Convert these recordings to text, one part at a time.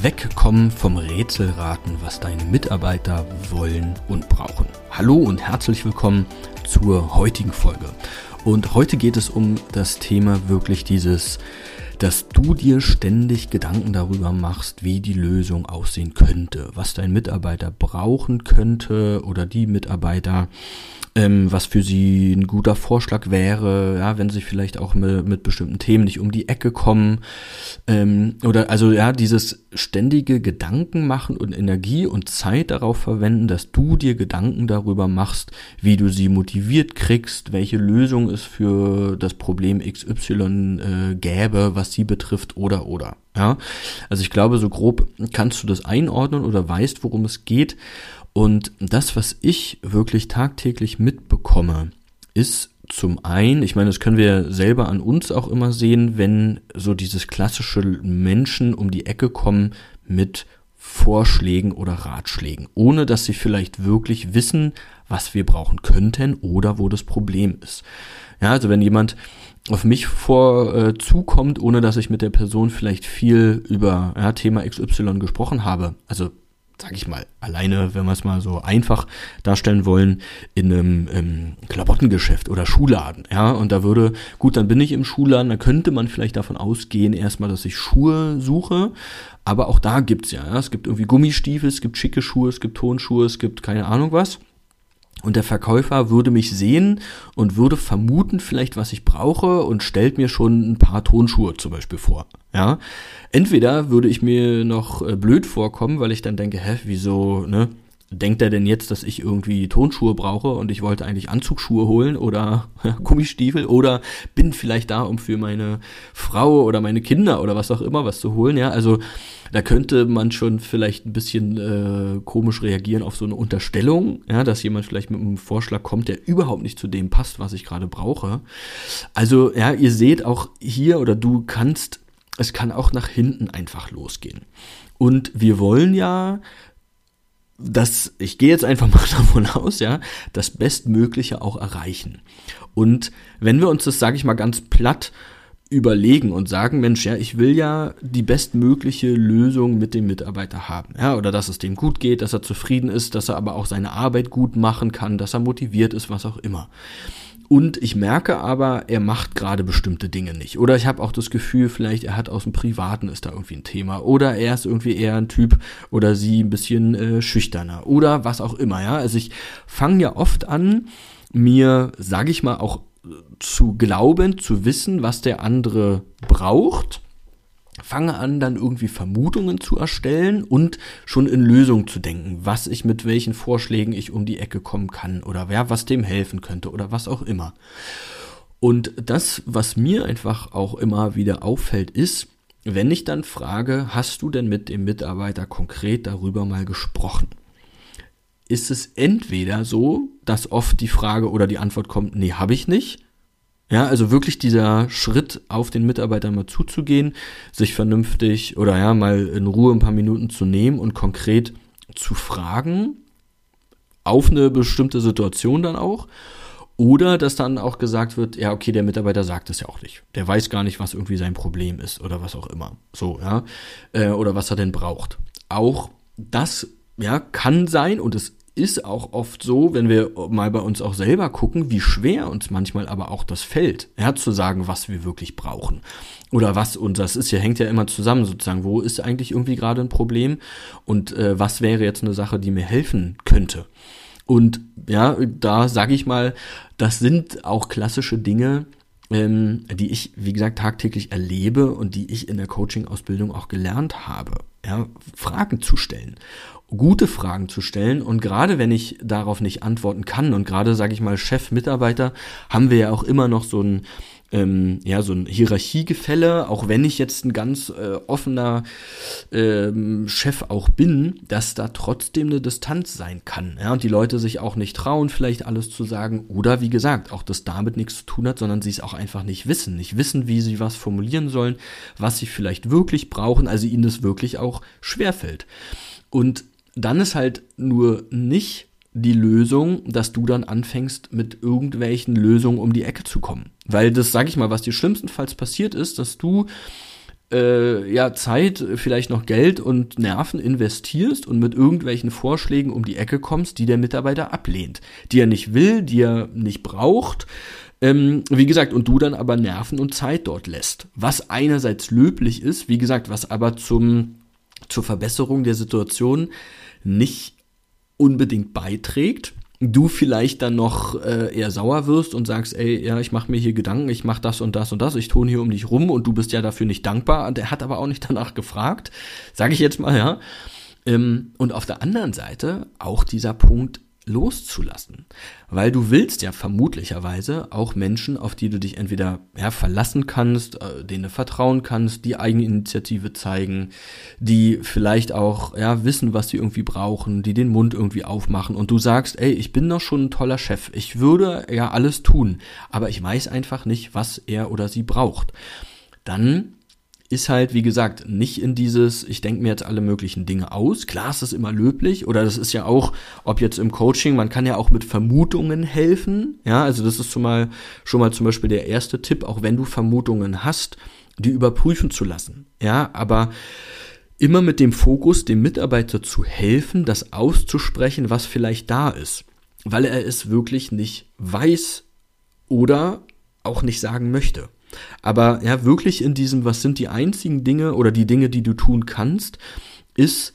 Wegkommen vom Rätselraten, was deine Mitarbeiter wollen und brauchen. Hallo und herzlich willkommen zur heutigen Folge. Und heute geht es um das Thema wirklich dieses, dass du dir ständig Gedanken darüber machst, wie die Lösung aussehen könnte, was dein Mitarbeiter brauchen könnte oder die Mitarbeiter ähm, was für sie ein guter Vorschlag wäre, ja, wenn sie vielleicht auch mit, mit bestimmten Themen nicht um die Ecke kommen. Ähm, oder also ja, dieses ständige Gedanken machen und Energie und Zeit darauf verwenden, dass du dir Gedanken darüber machst, wie du sie motiviert kriegst, welche Lösung es für das Problem XY äh, gäbe, was sie betrifft oder oder. Ja, also ich glaube, so grob kannst du das einordnen oder weißt, worum es geht. Und das, was ich wirklich tagtäglich mitbekomme, ist zum einen, ich meine, das können wir selber an uns auch immer sehen, wenn so dieses klassische Menschen um die Ecke kommen mit Vorschlägen oder Ratschlägen, ohne dass sie vielleicht wirklich wissen, was wir brauchen könnten oder wo das Problem ist. Ja, also wenn jemand auf mich vorzukommt, äh, ohne dass ich mit der Person vielleicht viel über ja, Thema XY gesprochen habe, also sag ich mal, alleine, wenn wir es mal so einfach darstellen wollen, in einem ähm, Klamottengeschäft oder Schuhladen, ja, und da würde, gut, dann bin ich im Schuhladen, da könnte man vielleicht davon ausgehen, erstmal, dass ich Schuhe suche, aber auch da gibt's ja, ja, es gibt irgendwie Gummistiefel, es gibt schicke Schuhe, es gibt Tonschuhe, es gibt keine Ahnung was. Und der Verkäufer würde mich sehen und würde vermuten vielleicht, was ich brauche und stellt mir schon ein paar Tonschuhe zum Beispiel vor. Ja, entweder würde ich mir noch äh, blöd vorkommen, weil ich dann denke, hä, wieso, ne? Denkt er denn jetzt, dass ich irgendwie Tonschuhe brauche und ich wollte eigentlich Anzugsschuhe holen oder Gummistiefel oder bin vielleicht da, um für meine Frau oder meine Kinder oder was auch immer was zu holen, ja? Also da könnte man schon vielleicht ein bisschen äh, komisch reagieren auf so eine Unterstellung, ja, dass jemand vielleicht mit einem Vorschlag kommt, der überhaupt nicht zu dem passt, was ich gerade brauche. Also, ja, ihr seht auch hier oder du kannst, es kann auch nach hinten einfach losgehen. Und wir wollen ja das, ich gehe jetzt einfach mal davon aus, ja, das Bestmögliche auch erreichen. Und wenn wir uns das, sage ich mal ganz platt, überlegen und sagen, Mensch, ja, ich will ja die bestmögliche Lösung mit dem Mitarbeiter haben. Ja, oder dass es dem gut geht, dass er zufrieden ist, dass er aber auch seine Arbeit gut machen kann, dass er motiviert ist, was auch immer. Und ich merke aber, er macht gerade bestimmte Dinge nicht. Oder ich habe auch das Gefühl, vielleicht er hat aus dem Privaten ist da irgendwie ein Thema. Oder er ist irgendwie eher ein Typ oder sie ein bisschen äh, schüchterner. Oder was auch immer, ja. Also ich fange ja oft an, mir, sage ich mal, auch zu glauben, zu wissen, was der andere braucht, fange an, dann irgendwie Vermutungen zu erstellen und schon in Lösungen zu denken, was ich mit welchen Vorschlägen ich um die Ecke kommen kann oder wer was dem helfen könnte oder was auch immer. Und das, was mir einfach auch immer wieder auffällt, ist, wenn ich dann frage, hast du denn mit dem Mitarbeiter konkret darüber mal gesprochen? Ist es entweder so, dass oft die Frage oder die Antwort kommt, nee, habe ich nicht, ja, also wirklich dieser Schritt auf den Mitarbeiter mal zuzugehen, sich vernünftig oder ja, mal in Ruhe ein paar Minuten zu nehmen und konkret zu fragen, auf eine bestimmte Situation dann auch. Oder dass dann auch gesagt wird, ja, okay, der Mitarbeiter sagt es ja auch nicht. Der weiß gar nicht, was irgendwie sein Problem ist oder was auch immer. So, ja. Äh, oder was er denn braucht. Auch das, ja, kann sein und es ist auch oft so, wenn wir mal bei uns auch selber gucken, wie schwer uns manchmal aber auch das fällt, ja, zu sagen, was wir wirklich brauchen. Oder was, und das ist ja, hängt ja immer zusammen sozusagen, wo ist eigentlich irgendwie gerade ein Problem und äh, was wäre jetzt eine Sache, die mir helfen könnte. Und ja, da sage ich mal, das sind auch klassische Dinge, ähm, die ich, wie gesagt, tagtäglich erlebe und die ich in der Coaching-Ausbildung auch gelernt habe. Ja, Fragen zu stellen gute Fragen zu stellen. Und gerade wenn ich darauf nicht antworten kann und gerade, sage ich mal, Chef, Mitarbeiter, haben wir ja auch immer noch so ein ähm, ja, so ein Hierarchiegefälle, auch wenn ich jetzt ein ganz äh, offener ähm, Chef auch bin, dass da trotzdem eine Distanz sein kann. Ja, und die Leute sich auch nicht trauen, vielleicht alles zu sagen. Oder wie gesagt, auch das damit nichts zu tun hat, sondern sie es auch einfach nicht wissen. Nicht wissen, wie sie was formulieren sollen, was sie vielleicht wirklich brauchen, also ihnen das wirklich auch schwerfällt. Und dann ist halt nur nicht die Lösung, dass du dann anfängst, mit irgendwelchen Lösungen um die Ecke zu kommen. Weil das, sag ich mal, was dir schlimmstenfalls passiert ist, dass du äh, ja Zeit, vielleicht noch Geld und Nerven investierst und mit irgendwelchen Vorschlägen um die Ecke kommst, die der Mitarbeiter ablehnt, die er nicht will, die er nicht braucht. Ähm, wie gesagt, und du dann aber Nerven und Zeit dort lässt. Was einerseits löblich ist, wie gesagt, was aber zum, zur Verbesserung der Situation nicht unbedingt beiträgt, du vielleicht dann noch äh, eher sauer wirst und sagst, ey, ja, ich mache mir hier Gedanken, ich mache das und das und das, ich tun hier um dich rum und du bist ja dafür nicht dankbar. Der hat aber auch nicht danach gefragt, sage ich jetzt mal, ja. Ähm, und auf der anderen Seite auch dieser Punkt, loszulassen. Weil du willst ja vermutlicherweise auch Menschen, auf die du dich entweder ja, verlassen kannst, äh, denen du vertrauen kannst, die Eigeninitiative zeigen, die vielleicht auch ja, wissen, was sie irgendwie brauchen, die den Mund irgendwie aufmachen und du sagst, ey, ich bin doch schon ein toller Chef, ich würde ja alles tun, aber ich weiß einfach nicht, was er oder sie braucht. Dann ist halt, wie gesagt, nicht in dieses, ich denke mir jetzt alle möglichen Dinge aus. Klar ist das immer löblich oder das ist ja auch, ob jetzt im Coaching, man kann ja auch mit Vermutungen helfen. Ja, also das ist schon mal, schon mal zum Beispiel der erste Tipp, auch wenn du Vermutungen hast, die überprüfen zu lassen. Ja, aber immer mit dem Fokus, dem Mitarbeiter zu helfen, das auszusprechen, was vielleicht da ist. Weil er es wirklich nicht weiß oder auch nicht sagen möchte. Aber ja, wirklich in diesem, was sind die einzigen Dinge oder die Dinge, die du tun kannst, ist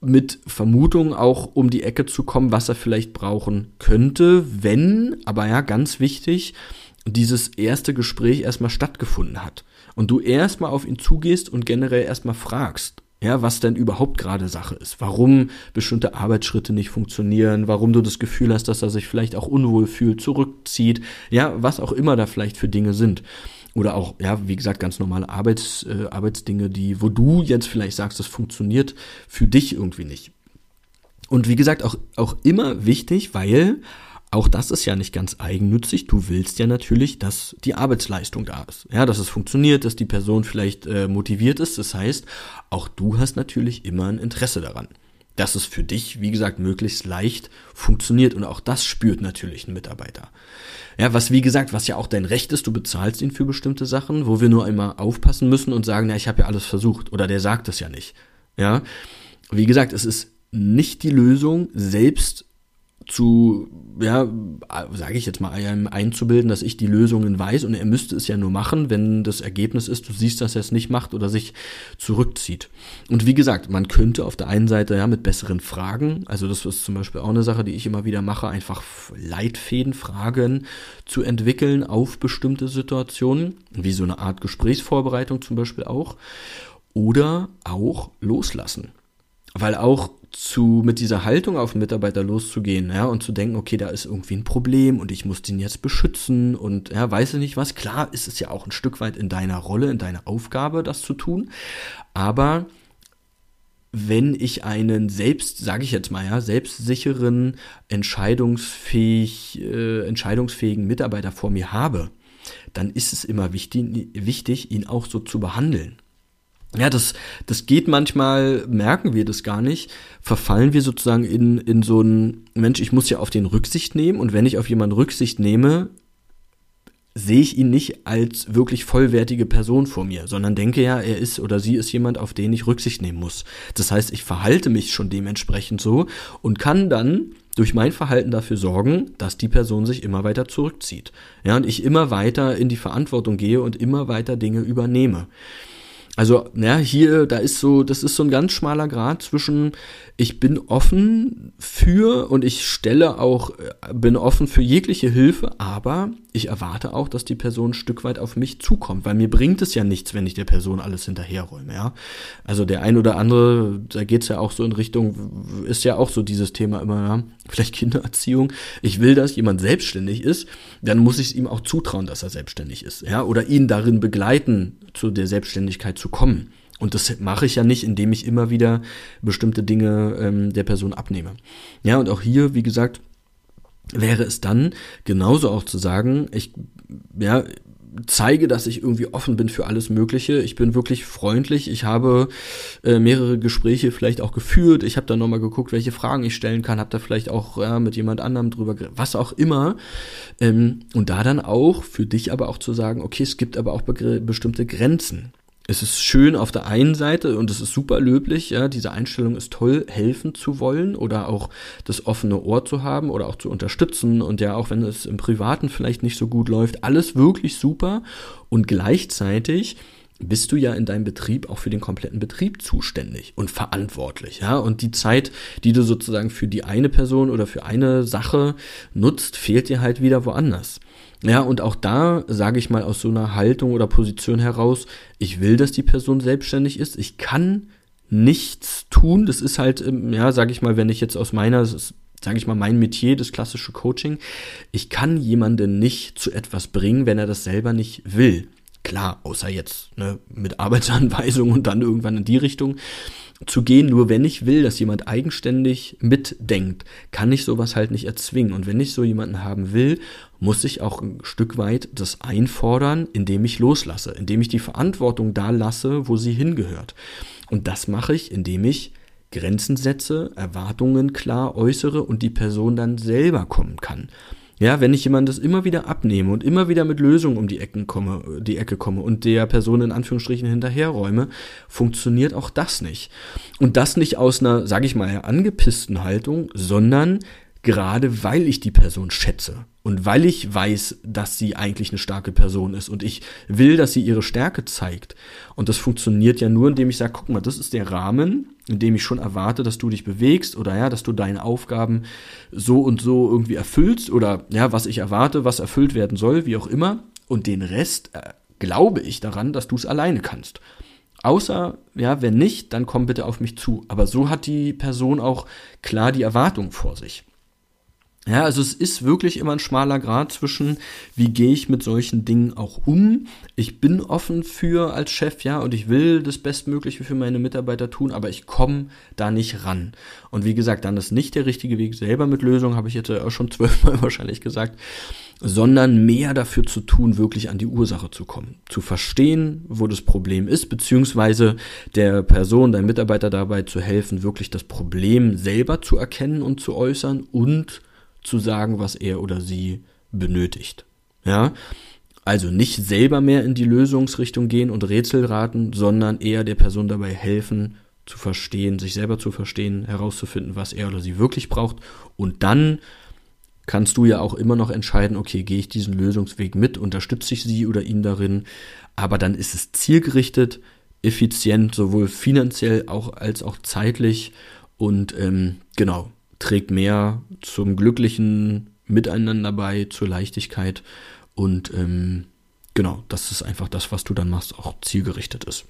mit Vermutung auch um die Ecke zu kommen, was er vielleicht brauchen könnte, wenn, aber ja, ganz wichtig, dieses erste Gespräch erstmal stattgefunden hat. Und du erstmal auf ihn zugehst und generell erstmal fragst, ja, was denn überhaupt gerade Sache ist, warum bestimmte Arbeitsschritte nicht funktionieren, warum du das Gefühl hast, dass er sich vielleicht auch unwohl fühlt, zurückzieht, ja, was auch immer da vielleicht für Dinge sind. Oder auch, ja, wie gesagt, ganz normale Arbeits, äh, Arbeitsdinge, die, wo du jetzt vielleicht sagst, das funktioniert für dich irgendwie nicht. Und wie gesagt, auch, auch immer wichtig, weil auch das ist ja nicht ganz eigennützig. Du willst ja natürlich, dass die Arbeitsleistung da ist. Ja, dass es funktioniert, dass die Person vielleicht äh, motiviert ist. Das heißt, auch du hast natürlich immer ein Interesse daran. Dass es für dich, wie gesagt, möglichst leicht funktioniert. Und auch das spürt natürlich ein Mitarbeiter. Ja, was wie gesagt, was ja auch dein Recht ist, du bezahlst ihn für bestimmte Sachen, wo wir nur einmal aufpassen müssen und sagen, ja, ich habe ja alles versucht. Oder der sagt es ja nicht. Ja, wie gesagt, es ist nicht die Lösung, selbst zu, ja, sage ich jetzt mal, einzubilden, dass ich die Lösungen weiß und er müsste es ja nur machen, wenn das Ergebnis ist, du siehst, dass er es nicht macht oder sich zurückzieht. Und wie gesagt, man könnte auf der einen Seite ja mit besseren Fragen, also das ist zum Beispiel auch eine Sache, die ich immer wieder mache, einfach Leitfäden, Fragen zu entwickeln auf bestimmte Situationen, wie so eine Art Gesprächsvorbereitung zum Beispiel auch, oder auch loslassen. Weil auch zu, mit dieser Haltung auf den Mitarbeiter loszugehen, ja, und zu denken, okay, da ist irgendwie ein Problem und ich muss den jetzt beschützen und, ja, weiß ich nicht was. Klar ist es ja auch ein Stück weit in deiner Rolle, in deiner Aufgabe, das zu tun. Aber wenn ich einen selbst, sage ich jetzt mal, ja, selbstsicheren, entscheidungsfähig, äh, entscheidungsfähigen Mitarbeiter vor mir habe, dann ist es immer wichtig, wichtig, ihn auch so zu behandeln ja, das, das geht manchmal, merken wir das gar nicht, verfallen wir sozusagen in, in so ein, Mensch, ich muss ja auf den Rücksicht nehmen und wenn ich auf jemanden Rücksicht nehme, sehe ich ihn nicht als wirklich vollwertige Person vor mir, sondern denke ja, er ist oder sie ist jemand, auf den ich Rücksicht nehmen muss. Das heißt, ich verhalte mich schon dementsprechend so und kann dann durch mein Verhalten dafür sorgen, dass die Person sich immer weiter zurückzieht. Ja, und ich immer weiter in die Verantwortung gehe und immer weiter Dinge übernehme. Also, ja, hier, da ist so, das ist so ein ganz schmaler Grad zwischen, ich bin offen für und ich stelle auch, äh, bin offen für jegliche Hilfe, aber ich erwarte auch, dass die Person ein Stück weit auf mich zukommt, weil mir bringt es ja nichts, wenn ich der Person alles hinterherräume, ja. Also der ein oder andere, da geht's ja auch so in Richtung, ist ja auch so dieses Thema immer, ja, vielleicht Kindererziehung. Ich will, dass jemand selbstständig ist, dann muss ich es ihm auch zutrauen, dass er selbstständig ist, ja, oder ihn darin begleiten, zu der Selbstständigkeit zu kommen. Und das mache ich ja nicht, indem ich immer wieder bestimmte Dinge ähm, der Person abnehme. Ja, und auch hier, wie gesagt, wäre es dann genauso auch zu sagen, ich ja, zeige, dass ich irgendwie offen bin für alles Mögliche. Ich bin wirklich freundlich. Ich habe äh, mehrere Gespräche vielleicht auch geführt. Ich habe dann nochmal geguckt, welche Fragen ich stellen kann. Habe da vielleicht auch ja, mit jemand anderem drüber, was auch immer. Ähm, und da dann auch für dich aber auch zu sagen, okay, es gibt aber auch bestimmte Grenzen es ist schön auf der einen Seite und es ist super löblich, ja, diese Einstellung ist toll, helfen zu wollen oder auch das offene Ohr zu haben oder auch zu unterstützen und ja, auch wenn es im Privaten vielleicht nicht so gut läuft, alles wirklich super und gleichzeitig bist du ja in deinem Betrieb auch für den kompletten Betrieb zuständig und verantwortlich, ja. Und die Zeit, die du sozusagen für die eine Person oder für eine Sache nutzt, fehlt dir halt wieder woanders. Ja, und auch da sage ich mal aus so einer Haltung oder Position heraus, ich will, dass die Person selbstständig ist. Ich kann nichts tun. Das ist halt, ähm, ja, sage ich mal, wenn ich jetzt aus meiner, sage ich mal, mein Metier, das klassische Coaching, ich kann jemanden nicht zu etwas bringen, wenn er das selber nicht will. Klar, außer jetzt ne, mit Arbeitsanweisung und dann irgendwann in die Richtung zu gehen. Nur wenn ich will, dass jemand eigenständig mitdenkt, kann ich sowas halt nicht erzwingen. Und wenn ich so jemanden haben will, muss ich auch ein Stück weit das einfordern, indem ich loslasse, indem ich die Verantwortung da lasse, wo sie hingehört. Und das mache ich, indem ich Grenzen setze, Erwartungen klar äußere und die Person dann selber kommen kann. Ja, wenn ich jemand das immer wieder abnehme und immer wieder mit Lösungen um die Ecken komme, die Ecke komme und der Person in Anführungsstrichen hinterherräume, funktioniert auch das nicht. Und das nicht aus einer, sag ich mal, angepissten Haltung, sondern gerade weil ich die Person schätze und weil ich weiß, dass sie eigentlich eine starke Person ist und ich will, dass sie ihre Stärke zeigt. Und das funktioniert ja nur, indem ich sage, guck mal, das ist der Rahmen, in dem ich schon erwarte, dass du dich bewegst oder ja, dass du deine Aufgaben so und so irgendwie erfüllst oder ja, was ich erwarte, was erfüllt werden soll, wie auch immer. Und den Rest äh, glaube ich daran, dass du es alleine kannst. Außer, ja, wenn nicht, dann komm bitte auf mich zu. Aber so hat die Person auch klar die Erwartung vor sich. Ja, also es ist wirklich immer ein schmaler Grad zwischen, wie gehe ich mit solchen Dingen auch um. Ich bin offen für als Chef, ja, und ich will das Bestmögliche für meine Mitarbeiter tun, aber ich komme da nicht ran. Und wie gesagt, dann ist nicht der richtige Weg selber mit Lösungen, habe ich jetzt auch schon zwölfmal wahrscheinlich gesagt, sondern mehr dafür zu tun, wirklich an die Ursache zu kommen, zu verstehen, wo das Problem ist, beziehungsweise der Person, deinem Mitarbeiter dabei zu helfen, wirklich das Problem selber zu erkennen und zu äußern und zu sagen, was er oder sie benötigt. Ja, also nicht selber mehr in die Lösungsrichtung gehen und Rätsel raten, sondern eher der Person dabei helfen, zu verstehen, sich selber zu verstehen, herauszufinden, was er oder sie wirklich braucht. Und dann kannst du ja auch immer noch entscheiden, okay, gehe ich diesen Lösungsweg mit, unterstütze ich sie oder ihn darin. Aber dann ist es zielgerichtet, effizient, sowohl finanziell auch als auch zeitlich. Und ähm, genau, trägt mehr zum glücklichen Miteinander bei, zur Leichtigkeit und ähm, genau, das ist einfach das, was du dann machst, auch zielgerichtet ist.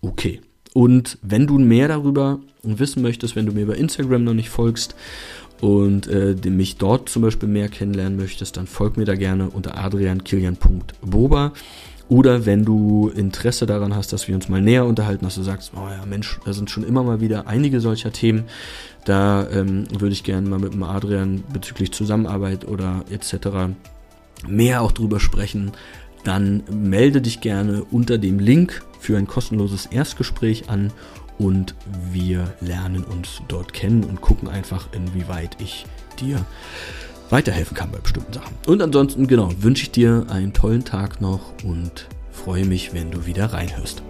Okay. Und wenn du mehr darüber wissen möchtest, wenn du mir bei Instagram noch nicht folgst und äh, mich dort zum Beispiel mehr kennenlernen möchtest, dann folg mir da gerne unter adriankilian.boba. Oder wenn du Interesse daran hast, dass wir uns mal näher unterhalten, dass du sagst, oh ja, Mensch, da sind schon immer mal wieder einige solcher Themen. Da ähm, würde ich gerne mal mit dem Adrian bezüglich Zusammenarbeit oder etc. mehr auch drüber sprechen. Dann melde dich gerne unter dem Link für ein kostenloses Erstgespräch an und wir lernen uns dort kennen und gucken einfach, inwieweit ich dir weiterhelfen kann bei bestimmten Sachen. Und ansonsten, genau, wünsche ich dir einen tollen Tag noch und freue mich, wenn du wieder reinhörst.